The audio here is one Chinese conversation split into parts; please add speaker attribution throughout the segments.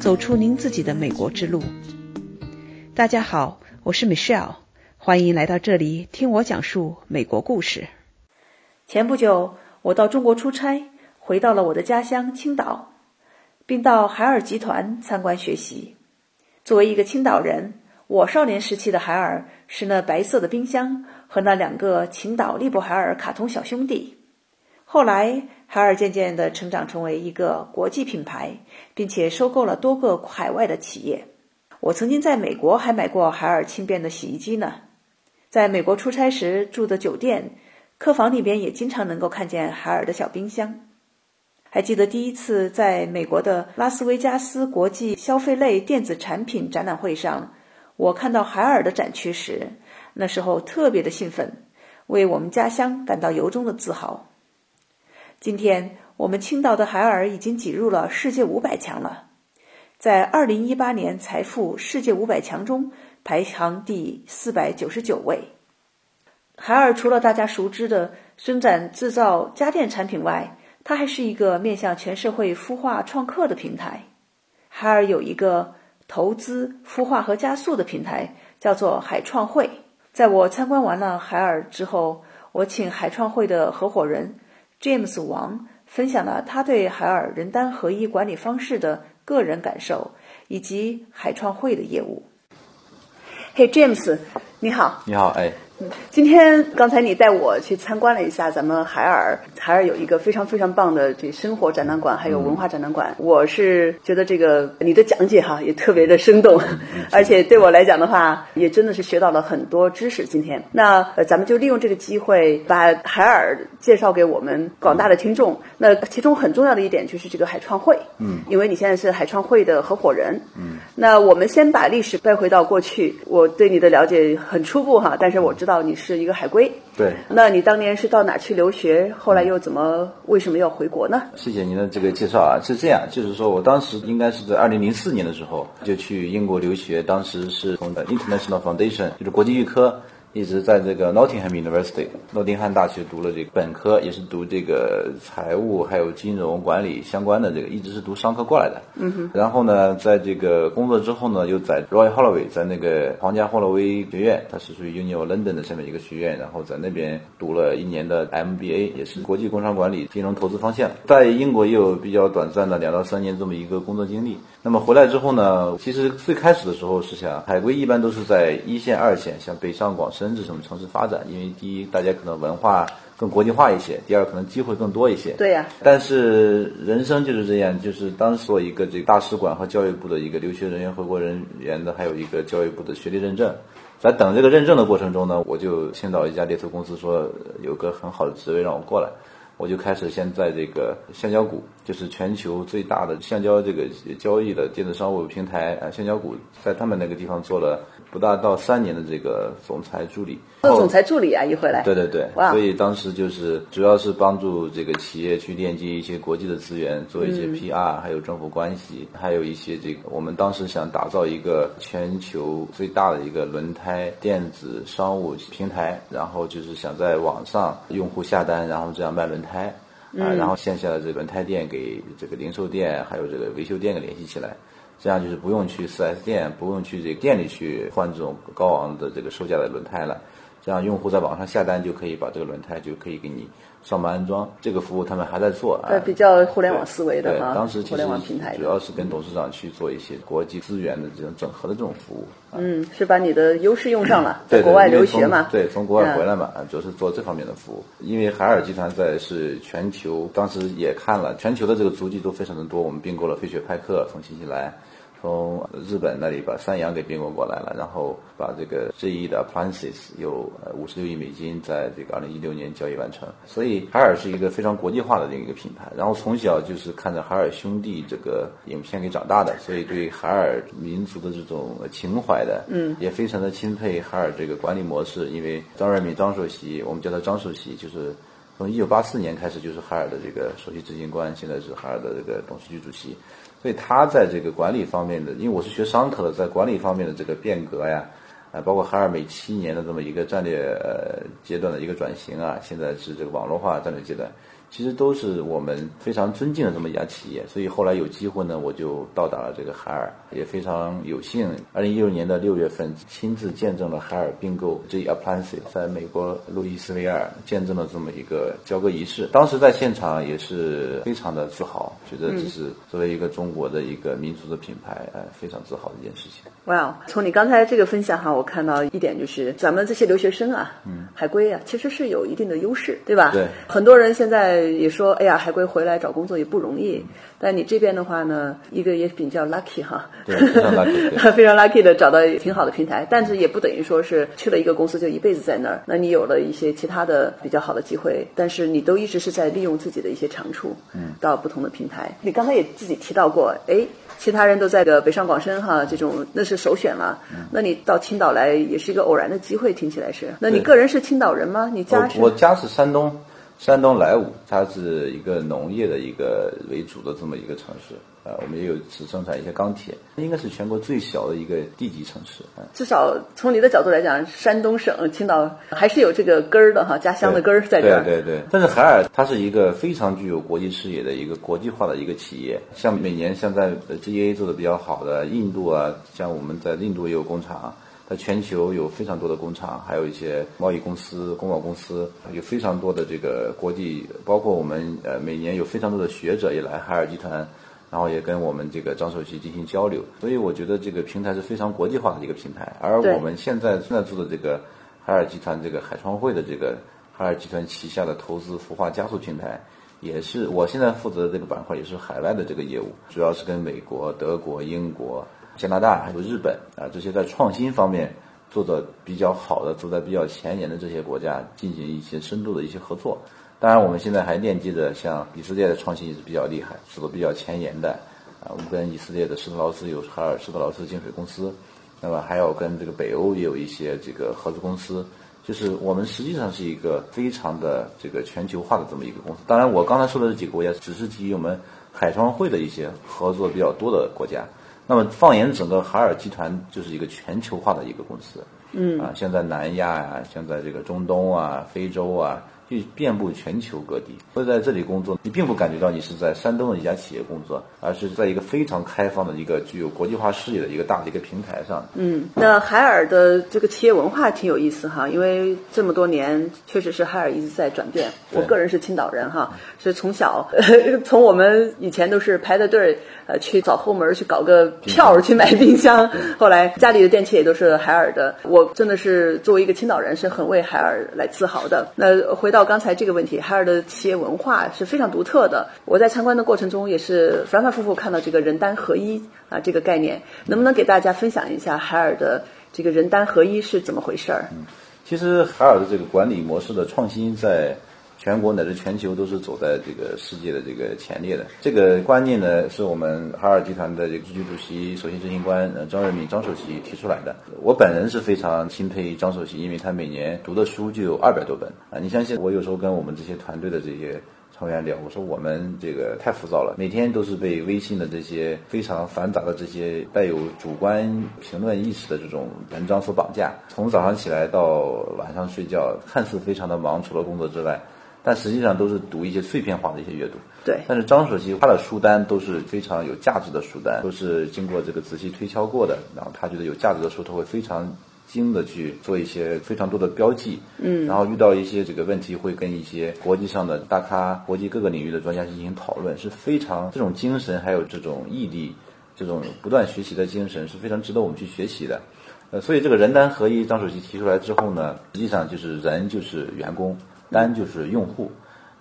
Speaker 1: 走出您自己的美国之路。大家好，我是 Michelle，欢迎来到这里听我讲述美国故事。前不久，我到中国出差，回到了我的家乡青岛，并到海尔集团参观学习。作为一个青岛人，我少年时期的海尔是那白色的冰箱和那两个青岛利伯海尔卡通小兄弟。后来，海尔渐渐地成长成为一个国际品牌，并且收购了多个海外的企业。我曾经在美国还买过海尔轻便的洗衣机呢。在美国出差时住的酒店客房里边，也经常能够看见海尔的小冰箱。还记得第一次在美国的拉斯维加斯国际消费类电子产品展览会上，我看到海尔的展区时，那时候特别的兴奋，为我们家乡感到由衷的自豪。今天我们青岛的海尔已经挤入了世界五百强了，在二零一八年财富世界五百强中排行第四百九十九位。海尔除了大家熟知的生产制造家电产品外，它还是一个面向全社会孵化创客的平台。海尔有一个投资孵化和加速的平台，叫做海创会。在我参观完了海尔之后，我请海创会的合伙人。James 王分享了他对海尔人单合一管理方式的个人感受，以及海创会的业务。嘿，James，你好。
Speaker 2: 你好，哎。
Speaker 1: 今天刚才你带我去参观了一下咱们海尔，海尔有一个非常非常棒的这生活展览馆，还有文化展览馆。我是觉得这个你的讲解哈也特别的生动，而且对我来讲的话，也真的是学到了很多知识。今天，那呃，咱们就利用这个机会把海尔介绍给我们广大的听众。那其中很重要的一点就是这个海创会，
Speaker 2: 嗯，
Speaker 1: 因为你现在是海创会的合伙人，
Speaker 2: 嗯，
Speaker 1: 那我们先把历史带回到过去。我对你的了解很初步哈，但是我知道。你是一个海归，
Speaker 2: 对，
Speaker 1: 那你当年是到哪去留学？后来又怎么为什么要回国呢？
Speaker 2: 谢谢您的这个介绍啊，是这样，就是说我当时应该是在二零零四年的时候就去英国留学，当时是从 International Foundation，就是国际预科。一直在这个 Nottingham University 诺丁汉大学读了这个本科，也是读这个财务还有金融管理相关的这个，一直是读商科过来的。
Speaker 1: 嗯哼。
Speaker 2: 然后呢，在这个工作之后呢，又在 Roy Holloway，在那个皇家霍洛威学院，它是属于 Uni of London 的下面一个学院，然后在那边读了一年的 MBA，也是国际工商管理金融投资方向。在英国也有比较短暂的两到三年这么一个工作经历。那么回来之后呢，其实最开始的时候是想，海归一般都是在一线、二线，像北上广深这种城市发展，因为第一，大家可能文化更国际化一些；第二，可能机会更多一些。
Speaker 1: 对呀。
Speaker 2: 但是人生就是这样，就是当时做一个这个大使馆和教育部的一个留学人员、回国人员的，还有一个教育部的学历认证，在等这个认证的过程中呢，我就青岛一家猎头公司说有个很好的职位让我过来。我就开始先在这个橡胶股，就是全球最大的橡胶这个交易的电子商务平台啊，橡胶股在他们那个地方做了不大到三年的这个总裁助理。
Speaker 1: 做总裁助理啊，一回来。
Speaker 2: 对对对，所以当时就是主要是帮助这个企业去链接一些国际的资源，做一些 PR，还有政府关系，还有一些这个我们当时想打造一个全球最大的一个轮胎电子商务平台，然后就是想在网上用户下单，然后这样卖轮胎。胎啊，然后线下的这轮胎店给这个零售店还有这个维修店给联系起来，这样就是不用去 4S 店，不用去这个店里去换这种高昂的这个售价的轮胎了。这样用户在网上下单就可以把这个轮胎就可以给你上门安装，这个服务他们还在做啊。
Speaker 1: 比较互联网思维的
Speaker 2: 啊。对，当时其实
Speaker 1: 平台
Speaker 2: 主要是跟董事长去做一些国际资源的这种整合的这种服务。
Speaker 1: 嗯，是把你的优势用上了，在国外留学嘛？
Speaker 2: 对，从国外回来嘛，主要是做这方面的服务。因为海尔集团在是全球，当时也看了全球的这个足迹都非常的多，我们并购了飞雪派克，从新西兰。从日本那里把三洋给并购过来了，然后把这个 GE 的 Appliances 有五十六亿美金在这个二零一六年交易完成。所以海尔是一个非常国际化的这一个品牌。然后从小就是看着海尔兄弟这个影片给长大的，所以对海尔民族的这种情怀的，
Speaker 1: 嗯，
Speaker 2: 也非常的钦佩海尔这个管理模式。因为张瑞敏张首席，我们叫他张首席，就是从一九八四年开始就是海尔的这个首席执行官，现在是海尔的这个董事局主席。所以他在这个管理方面的，因为我是学商科的，在管理方面的这个变革呀，啊，包括海尔每七年的这么一个战略呃阶段的一个转型啊，现在是这个网络化战略阶段，其实都是我们非常尊敬的这么一家企业。所以后来有机会呢，我就到达了这个海尔，也非常有幸，二零一六年的六月份亲自见证了海尔并购 G Appliances 在美国路易斯维尔见证了这么一个交割仪式。当时在现场也是非常的自豪，觉得这是作为一个中国的一个民族的品牌，呃，非常自豪的一件事情。
Speaker 1: 哇，从你刚才这个分享哈，我看到一点就是咱们这些留学生啊，嗯，海归啊，其实是有一定的优势，对吧？
Speaker 2: 对。
Speaker 1: 很多人现在也说，哎呀，海归回来找工作也不容易。但你这边的话呢，一个也比较 lucky 哈，
Speaker 2: 对，非常 lucky，
Speaker 1: 非常 lucky 的找到挺好的平台。但是也不等于说是去了一个公司就一辈子在那儿。那你有了一些其他的比较好的机会，但是你都一直是在利用自己的一些长处，嗯，到不同的平台。你刚才也自己提到过，哎。其他人都在的北上广深哈，这种那是首选了。那你到青岛来也是一个偶然的机会，听起来是。那你个人是青岛人吗？你家是？
Speaker 2: 我家是山东。山东莱芜，它是一个农业的一个为主的这么一个城市，啊，我们也有只生产一些钢铁，应该是全国最小的一个地级城市。
Speaker 1: 至少从你的角度来讲，山东省青岛还是有这个根儿的哈，家乡的根儿在这儿。
Speaker 2: 对对对。但是海尔它是一个非常具有国际视野的一个国际化的一个企业，像每年像在 GA 做的比较好的印度啊，像我们在印度也有工厂。在全球有非常多的工厂，还有一些贸易公司、公贸公司，有非常多的这个国际，包括我们呃每年有非常多的学者也来海尔集团，然后也跟我们这个张首席进行交流。所以我觉得这个平台是非常国际化的一个平台。而我们现在现在做的这个海尔集团这个海创汇的这个海尔集团旗下的投资孵化加速平台，也是我现在负责的这个板块，也是海外的这个业务，主要是跟美国、德国、英国。加拿大还有日本啊，这些在创新方面做的比较好的、走在比较前沿的这些国家进行一些深度的一些合作。当然，我们现在还链接着像以色列的创新也是比较厉害，走的比较前沿的啊。我们跟以色列的施特劳斯有海尔施特劳斯净水公司，那么还有跟这个北欧也有一些这个合资公司。就是我们实际上是一个非常的这个全球化的这么一个公司。当然，我刚才说的这几个国家只是基于我们海创会的一些合作比较多的国家。那么，放眼整个海尔集团，就是一个全球化的一个公司。嗯啊，现在南亚呀，现在这个中东啊、非洲啊。就遍布全球各地，所以在这里工作，你并不感觉到你是在山东的一家企业工作，而是在一个非常开放的一个具有国际化视野的一个大的一个平台上。
Speaker 1: 嗯，那海尔的这个企业文化挺有意思哈，因为这么多年确实是海尔一直在转变。我个人是青岛人哈，是从小 从我们以前都是排着队呃去找后门去搞个票去买冰箱，后来家里的电器也都是海尔的。我真的是作为一个青岛人，是很为海尔来自豪的。那回到。到刚才这个问题，海尔的企业文化是非常独特的。我在参观的过程中也是反反复复看到这个人单合一啊这个概念，能不能给大家分享一下海尔的这个人单合一是怎么回事儿？
Speaker 2: 嗯，其实海尔的这个管理模式的创新在。全国乃至全球都是走在这个世界的这个前列的。这个观念呢，是我们海尔集团的这个局主席、首席执行官张瑞敏张首席提出来的。我本人是非常钦佩张首席，因为他每年读的书就有二百多本啊。你相信我有时候跟我们这些团队的这些成员聊，我说我们这个太浮躁了，每天都是被微信的这些非常繁杂的这些带有主观评论意识的这种文章所绑架。从早上起来到晚上睡觉，看似非常的忙，除了工作之外。但实际上都是读一些碎片化的一些阅读。
Speaker 1: 对。
Speaker 2: 但是张首席他的书单都是非常有价值的书单，都是经过这个仔细推敲过的。然后他觉得有价值的书，他会非常精的去做一些非常多的标记。嗯。然后遇到一些这个问题，会跟一些国际上的大咖、国际各个领域的专家进行讨论，是非常这种精神还有这种毅力，这种不断学习的精神是非常值得我们去学习的。呃，所以这个人单合一，张首席提出来之后呢，实际上就是人就是员工。单就是用户，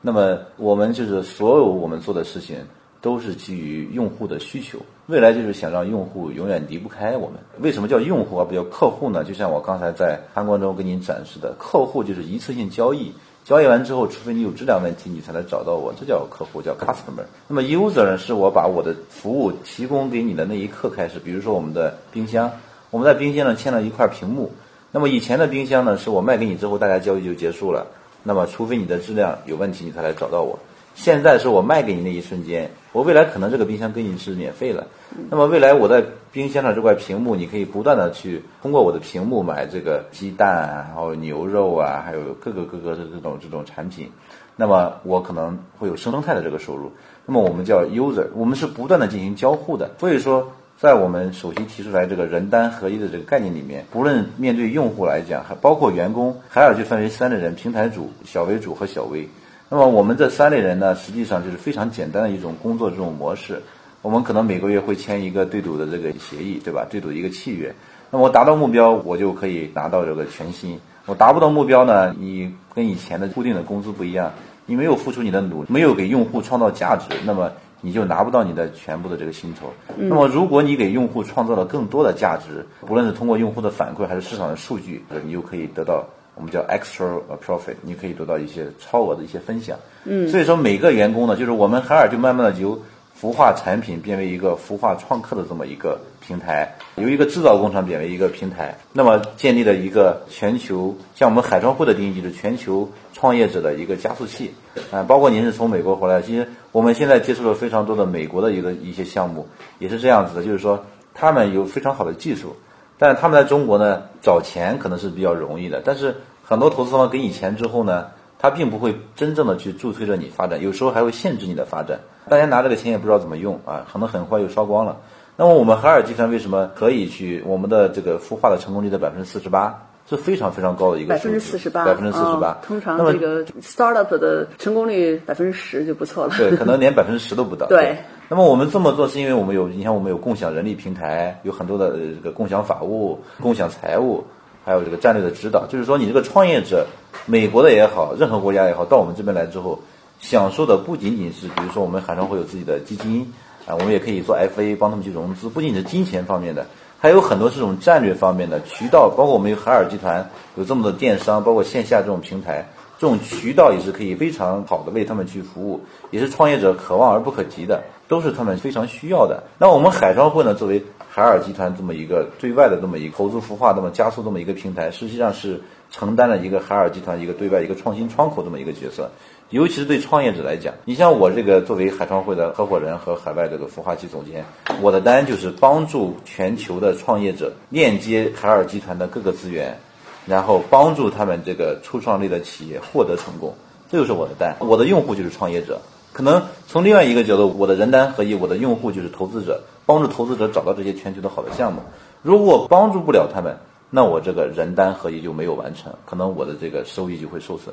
Speaker 2: 那么我们就是所有我们做的事情都是基于用户的需求。未来就是想让用户永远离不开我们。为什么叫用户而不叫客户呢？就像我刚才在参观中给您展示的，客户就是一次性交易，交易完之后，除非你有质量问题，你才能找到我，这叫客户，叫 customer。那么 user，是我把我的服务提供给你的那一刻开始。比如说我们的冰箱，我们在冰箱上嵌了一块屏幕。那么以前的冰箱呢，是我卖给你之后，大家交易就结束了。那么，除非你的质量有问题，你才来找到我。现在是我卖给你那一瞬间，我未来可能这个冰箱跟你是免费了。那么未来我在冰箱上这块屏幕，你可以不断的去通过我的屏幕买这个鸡蛋，然后牛肉啊，还有各个各个的这种这种产品。那么我可能会有生态的这个收入。那么我们叫 user，我们是不断的进行交互的。所以说，在我们首席提出来这个人单合一的这个概念里面，不论面对用户来讲，还包括员工，海尔就分为三类人：平台主、小微主和小微。那么我们这三类人呢，实际上就是非常简单的一种工作这种模式。我们可能每个月会签一个对赌的这个协议，对吧？对赌一个契约。那么我达到目标，我就可以拿到这个全薪。我达不到目标呢，你跟以前的固定的工资不一样，你没有付出你的努力，没有给用户创造价值，那么你就拿不到你的全部的这个薪酬。那么如果你给用户创造了更多的价值，不论是通过用户的反馈还是市场的数据，你就可以得到。我们叫 extra profit，你可以得到一些超额的一些分享。嗯，所以说每个员工呢，就是我们海尔就慢慢的由孵化产品变为一个孵化创客的这么一个平台，由一个制造工厂变为一个平台，那么建立了一个全球，像我们海创会的定义就是全球创业者的一个加速器。啊，包括您是从美国回来，其实我们现在接触了非常多的美国的一个一些项目，也是这样子的，就是说他们有非常好的技术。但是他们在中国呢找钱可能是比较容易的，但是很多投资方给你钱之后呢，他并不会真正的去助推着你发展，有时候还会限制你的发展。大家拿这个钱也不知道怎么用啊，可能很快又烧光了。那么我们海尔集团为什么可以去？我们的这个孵化的成功率在百分之四十八，是非常非常高的一个
Speaker 1: 百分之四十八，
Speaker 2: 百分之四十八。
Speaker 1: 通常这个 startup 的成功率百分之十就不错了。
Speaker 2: 对，可能连百分之十都不到。
Speaker 1: 对。
Speaker 2: 那么我们这么做是因为我们有，你像我们有共享人力平台，有很多的这个共享法务、共享财务，还有这个战略的指导。就是说，你这个创业者，美国的也好，任何国家也好，到我们这边来之后，享受的不仅仅是，比如说我们海上会有自己的基金啊，我们也可以做 FA 帮他们去融资，不仅仅是金钱方面的，还有很多这种战略方面的渠道，包括我们有海尔集团有这么多电商，包括线下这种平台。这种渠道也是可以非常好的为他们去服务，也是创业者可望而不可及的，都是他们非常需要的。那我们海创会呢，作为海尔集团这么一个对外的这么一个投资孵化、这么加速这么一个平台，实际上是承担了一个海尔集团一个对外一个创新窗口这么一个角色。尤其是对创业者来讲，你像我这个作为海创会的合伙人和海外这个孵化器总监，我的单就是帮助全球的创业者链接海尔集团的各个资源。然后帮助他们这个初创类的企业获得成功，这就是我的单。我的用户就是创业者。可能从另外一个角度，我的人单合一，我的用户就是投资者，帮助投资者找到这些全球的好的项目。如果帮助不了他们，那我这个人单合一就没有完成，可能我的这个收益就会受损。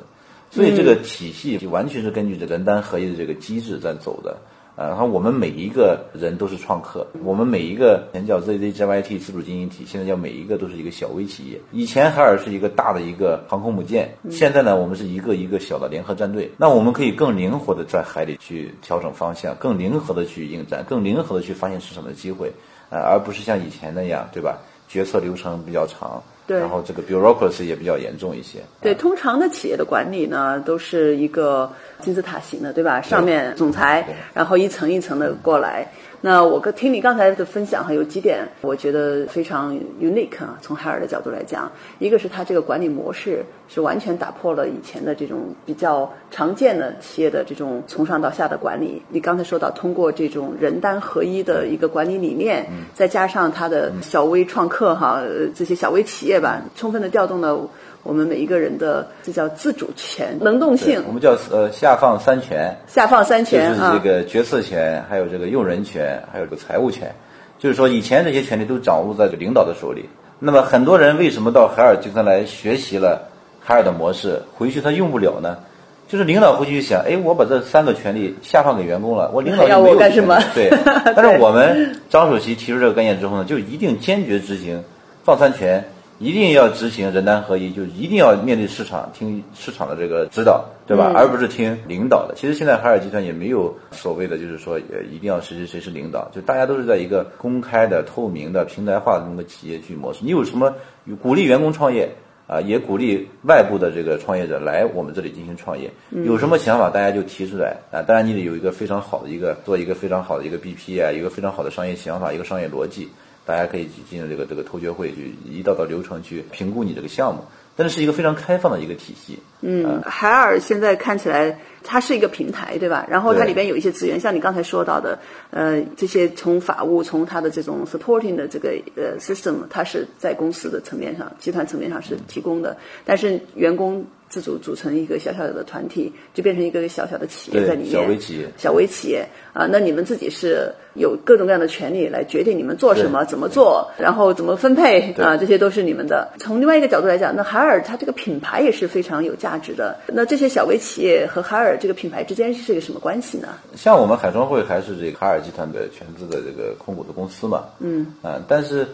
Speaker 2: 所以这个体系完全是根据这人单合一的这个机制在走的。啊，然后我们每一个人都是创客，我们每一个前叫 ZZJYT 自主经营体，现在叫每一个都是一个小微企业。以前海尔是一个大的一个航空母舰，现在呢，我们是一个一个小的联合战队。那我们可以更灵活的在海里去调整方向，更灵活的去应战，更灵活的去发现市场的机会，呃，而不是像以前那样，对吧？决策流程比较长。
Speaker 1: 对，
Speaker 2: 然后这个 bureaucracy 也比较严重一些。
Speaker 1: 对，通常的企业的管理呢，都是一个金字塔型的，对吧？上面总裁，然后一层一层的过来。那我跟听你刚才的分享哈，有几点我觉得非常 unique 啊。从海尔的角度来讲，一个是它这个管理模式是完全打破了以前的这种比较常见的企业的这种从上到下的管理。你刚才说到，通过这种人单合一的一个管理理念，再加上它的小微创客哈，这些小微企业吧，充分的调动了。我们每一个人的这叫自主权、能动性。
Speaker 2: 我们叫呃下放三权。
Speaker 1: 下放三权
Speaker 2: 就是这个决策权，还有这个用人权，还有这个财务权。就是说，以前这些权利都掌握在这领导的手里。那么很多人为什么到海尔集团来学习了海尔的模式，回去他用不了呢？就是领导回去想，哎，我把这三个权利下放给员工了，我领导
Speaker 1: 要我干什么？
Speaker 2: 对。但是我们张主席提出这个概念之后呢，就一定坚决执行放三权。一定要执行人单合一，就一定要面对市场，听市场的这个指导，对吧？而不是听领导的。其实现在海尔集团也没有所谓的，就是说，呃，一定要谁谁谁是领导，就大家都是在一个公开的、透明的、平台化的这么个企业去模式。你有什么鼓励员工创业啊？也鼓励外部的这个创业者来我们这里进行创业。有什么想法，大家就提出来啊！当然，你得有一个非常好的一个做一个非常好的一个 BP 啊，一个非常好的商业想法，一个商业逻辑。大家可以去进入这个这个投学会，去一道道流程去评估你这个项目。但是是一个非常开放的一个体系。
Speaker 1: 嗯，海尔现在看起来它是一个平台，对吧？然后它里边有一些资源，像你刚才说到的，呃，这些从法务、从它的这种 supporting 的这个呃 system，它是在公司的层面上、集团层面上是提供的，但是员工。自主组成一个小小的团体，就变成一个小小的企业在里面。
Speaker 2: 小微企业，
Speaker 1: 小微企业啊，那你们自己是有各种各样的权利来决定你们做什么、怎么做，然后怎么分配啊，这些都是你们的。从另外一个角度来讲，那海尔它这个品牌也是非常有价值的。那这些小微企业和海尔这个品牌之间是一个什么关系呢？
Speaker 2: 像我们海创汇还是这个海尔集团的全资的这个控股的公司嘛？嗯啊，但是。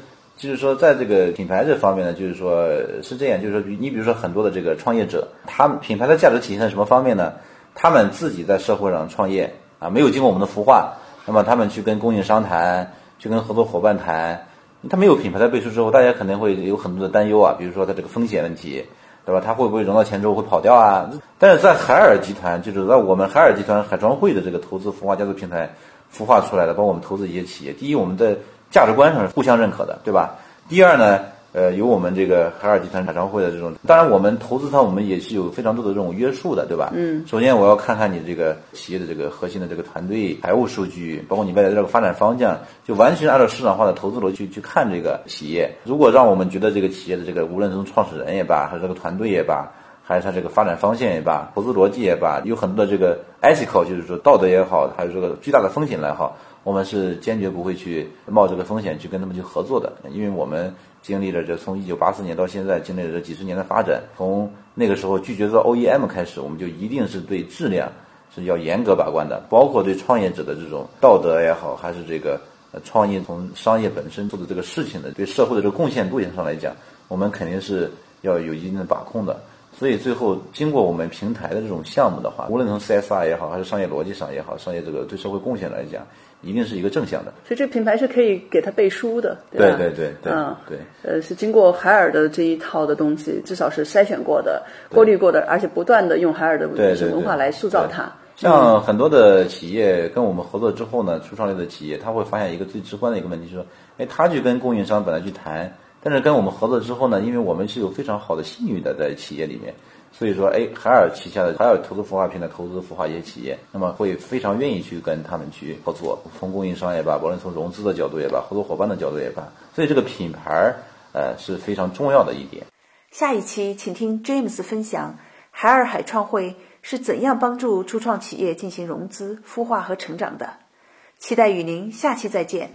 Speaker 2: 就是说，在这个品牌这方面呢，就是说是这样，就是说，你比如说很多的这个创业者，他们品牌的价值体现在什么方面呢？他们自己在社会上创业啊，没有经过我们的孵化，那么他们去跟供应商谈，去跟合作伙伴谈，他没有品牌的背书之后，大家肯定会有很多的担忧啊，比如说他这个风险问题，对吧？他会不会融到钱之后会跑掉啊？但是在海尔集团，就是在我们海尔集团海创会的这个投资孵化家族平台孵化出来的，帮我们投资一些企业。第一，我们的价值观上是互相认可的，对吧？第二呢，呃，有我们这个海尔集团海商会的这种，当然我们投资它，我们也是有非常多的这种约束的，对吧？嗯。首先我要看看你这个企业的这个核心的这个团队、财务数据，包括你未来的这个发展方向，就完全按照市场化的投资逻辑去看这个企业。如果让我们觉得这个企业的这个，无论从创始人也罢，还是这个团队也罢，还是它这个发展方向也罢，投资逻辑也罢，有很多的这个 ethical，就是说道德也好，还有这个巨大的风险来好。我们是坚决不会去冒这个风险去跟他们去合作的，因为我们经历了这从一九八四年到现在经历了这几十年的发展，从那个时候拒绝做 OEM 开始，我们就一定是对质量是要严格把关的，包括对创业者的这种道德也好，还是这个创业从商业本身做的这个事情的对社会的这个贡献度上来讲，我们肯定是要有一定的把控的。所以最后经过我们平台的这种项目的话，无论从 CSR 也好，还是商业逻辑上也好，商业这个对社会贡献来讲。一定是一个正向的，
Speaker 1: 所以这个品牌是可以给他背书的，
Speaker 2: 对吧？对对对，嗯，对，
Speaker 1: 呃，是经过海尔的这一套的东西，至少是筛选过的、过滤过的，而且不断的用海尔的文化来塑造它。
Speaker 2: 像很多的企业跟我们合作之后呢，初创类的企业，他会发现一个最直观的一个问题，就是说，哎，他去跟供应商本来去谈，但是跟我们合作之后呢，因为我们是有非常好的信誉的在企业里面。所以说，哎，海尔旗下的海尔投资孵化平台投资孵化一些企业，那么会非常愿意去跟他们去合作，从供应商也罢，无论从融资的角度也罢，合作伙伴的角度也罢，所以这个品牌呃是非常重要的一点。
Speaker 1: 下一期请听 James 分享海尔海创会是怎样帮助初创企业进行融资、孵化和成长的，期待与您下期再见。